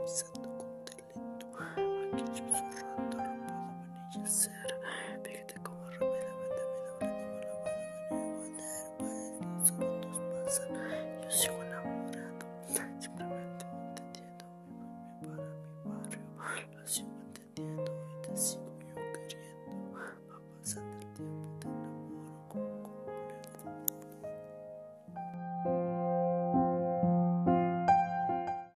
improvisando con talento, aquí yo susurrando la amanecer, fíjate cómo rompe la banda, me doblando la mano, me dejo pues los segundos pasan, yo sigo enamorado, simplemente entendiendo mi familia para mi barrio, lo sigo entendiendo.